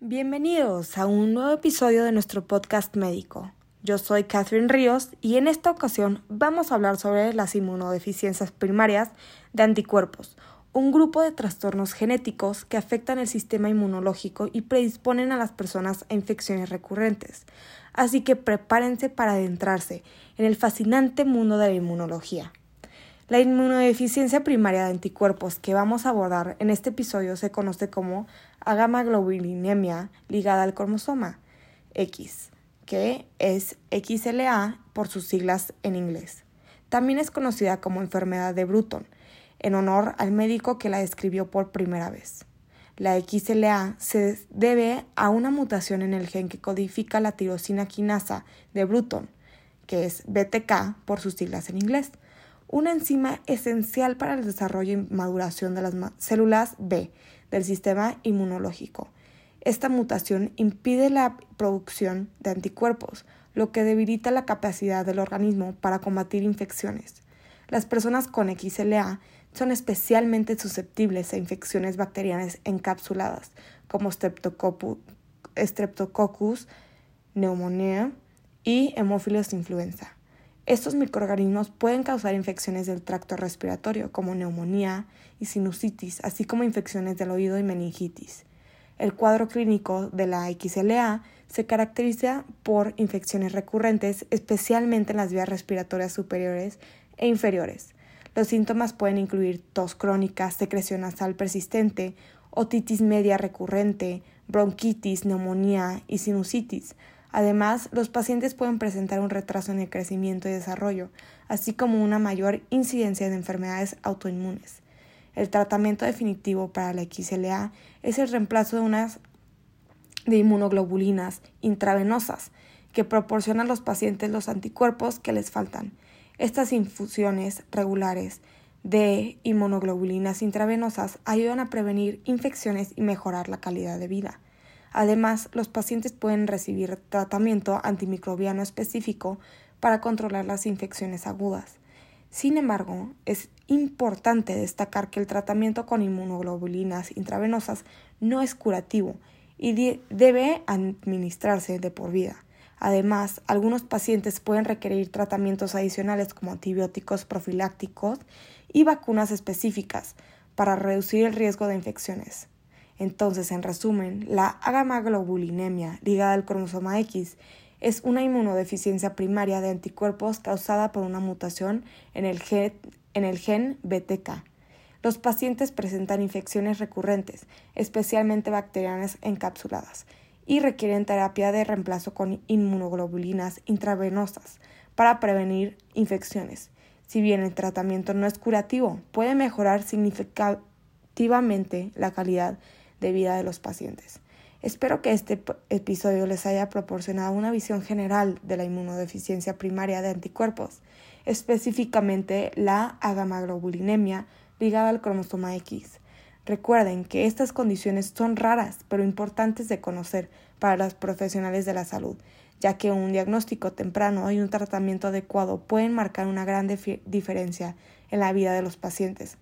Bienvenidos a un nuevo episodio de nuestro podcast médico. Yo soy Catherine Ríos y en esta ocasión vamos a hablar sobre las inmunodeficiencias primarias de anticuerpos, un grupo de trastornos genéticos que afectan el sistema inmunológico y predisponen a las personas a infecciones recurrentes. Así que prepárense para adentrarse en el fascinante mundo de la inmunología. La inmunodeficiencia primaria de anticuerpos que vamos a abordar en este episodio se conoce como agamaglobulinemia ligada al cromosoma X, que es XLA por sus siglas en inglés. También es conocida como enfermedad de Bruton, en honor al médico que la describió por primera vez. La XLA se debe a una mutación en el gen que codifica la tirosina quinasa de Bruton, que es BTK por sus siglas en inglés una enzima esencial para el desarrollo y maduración de las células B del sistema inmunológico. Esta mutación impide la producción de anticuerpos, lo que debilita la capacidad del organismo para combatir infecciones. Las personas con XLA son especialmente susceptibles a infecciones bacterianas encapsuladas, como Streptococcus, neumonía y hemófilos influenza. Estos microorganismos pueden causar infecciones del tracto respiratorio como neumonía y sinusitis, así como infecciones del oído y meningitis. El cuadro clínico de la XLA se caracteriza por infecciones recurrentes, especialmente en las vías respiratorias superiores e inferiores. Los síntomas pueden incluir tos crónica, secreción nasal persistente, otitis media recurrente, bronquitis, neumonía y sinusitis, Además, los pacientes pueden presentar un retraso en el crecimiento y desarrollo, así como una mayor incidencia de enfermedades autoinmunes. El tratamiento definitivo para la XLA es el reemplazo de unas de inmunoglobulinas intravenosas que proporcionan a los pacientes los anticuerpos que les faltan. Estas infusiones regulares de inmunoglobulinas intravenosas ayudan a prevenir infecciones y mejorar la calidad de vida. Además, los pacientes pueden recibir tratamiento antimicrobiano específico para controlar las infecciones agudas. Sin embargo, es importante destacar que el tratamiento con inmunoglobulinas intravenosas no es curativo y debe administrarse de por vida. Además, algunos pacientes pueden requerir tratamientos adicionales como antibióticos profilácticos y vacunas específicas para reducir el riesgo de infecciones. Entonces, en resumen, la agamaglobulinemia ligada al cromosoma X es una inmunodeficiencia primaria de anticuerpos causada por una mutación en el, gen, en el gen BTK. Los pacientes presentan infecciones recurrentes, especialmente bacterianas encapsuladas, y requieren terapia de reemplazo con inmunoglobulinas intravenosas para prevenir infecciones. Si bien el tratamiento no es curativo, puede mejorar significativamente la calidad de vida de los pacientes. Espero que este episodio les haya proporcionado una visión general de la inmunodeficiencia primaria de anticuerpos, específicamente la agamaglobulinemia ligada al cromosoma X. Recuerden que estas condiciones son raras pero importantes de conocer para los profesionales de la salud, ya que un diagnóstico temprano y un tratamiento adecuado pueden marcar una gran diferencia en la vida de los pacientes.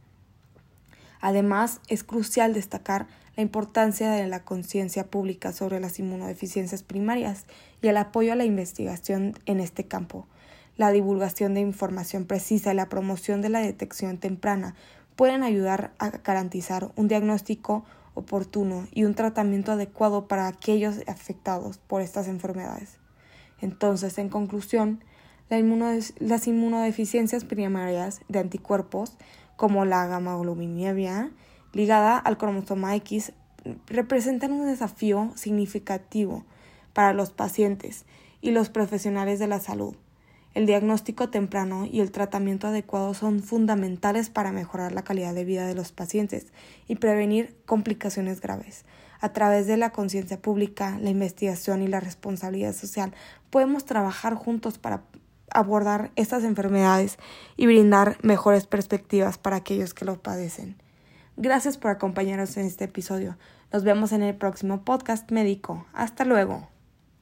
Además, es crucial destacar la importancia de la conciencia pública sobre las inmunodeficiencias primarias y el apoyo a la investigación en este campo. La divulgación de información precisa y la promoción de la detección temprana pueden ayudar a garantizar un diagnóstico oportuno y un tratamiento adecuado para aquellos afectados por estas enfermedades. Entonces, en conclusión, las inmunodeficiencias primarias de anticuerpos, como la gamma ligada al cromosoma X representan un desafío significativo para los pacientes y los profesionales de la salud. El diagnóstico temprano y el tratamiento adecuado son fundamentales para mejorar la calidad de vida de los pacientes y prevenir complicaciones graves. A través de la conciencia pública, la investigación y la responsabilidad social, podemos trabajar juntos para abordar estas enfermedades y brindar mejores perspectivas para aquellos que lo padecen. Gracias por acompañarnos en este episodio. Nos vemos en el próximo podcast médico. Hasta luego.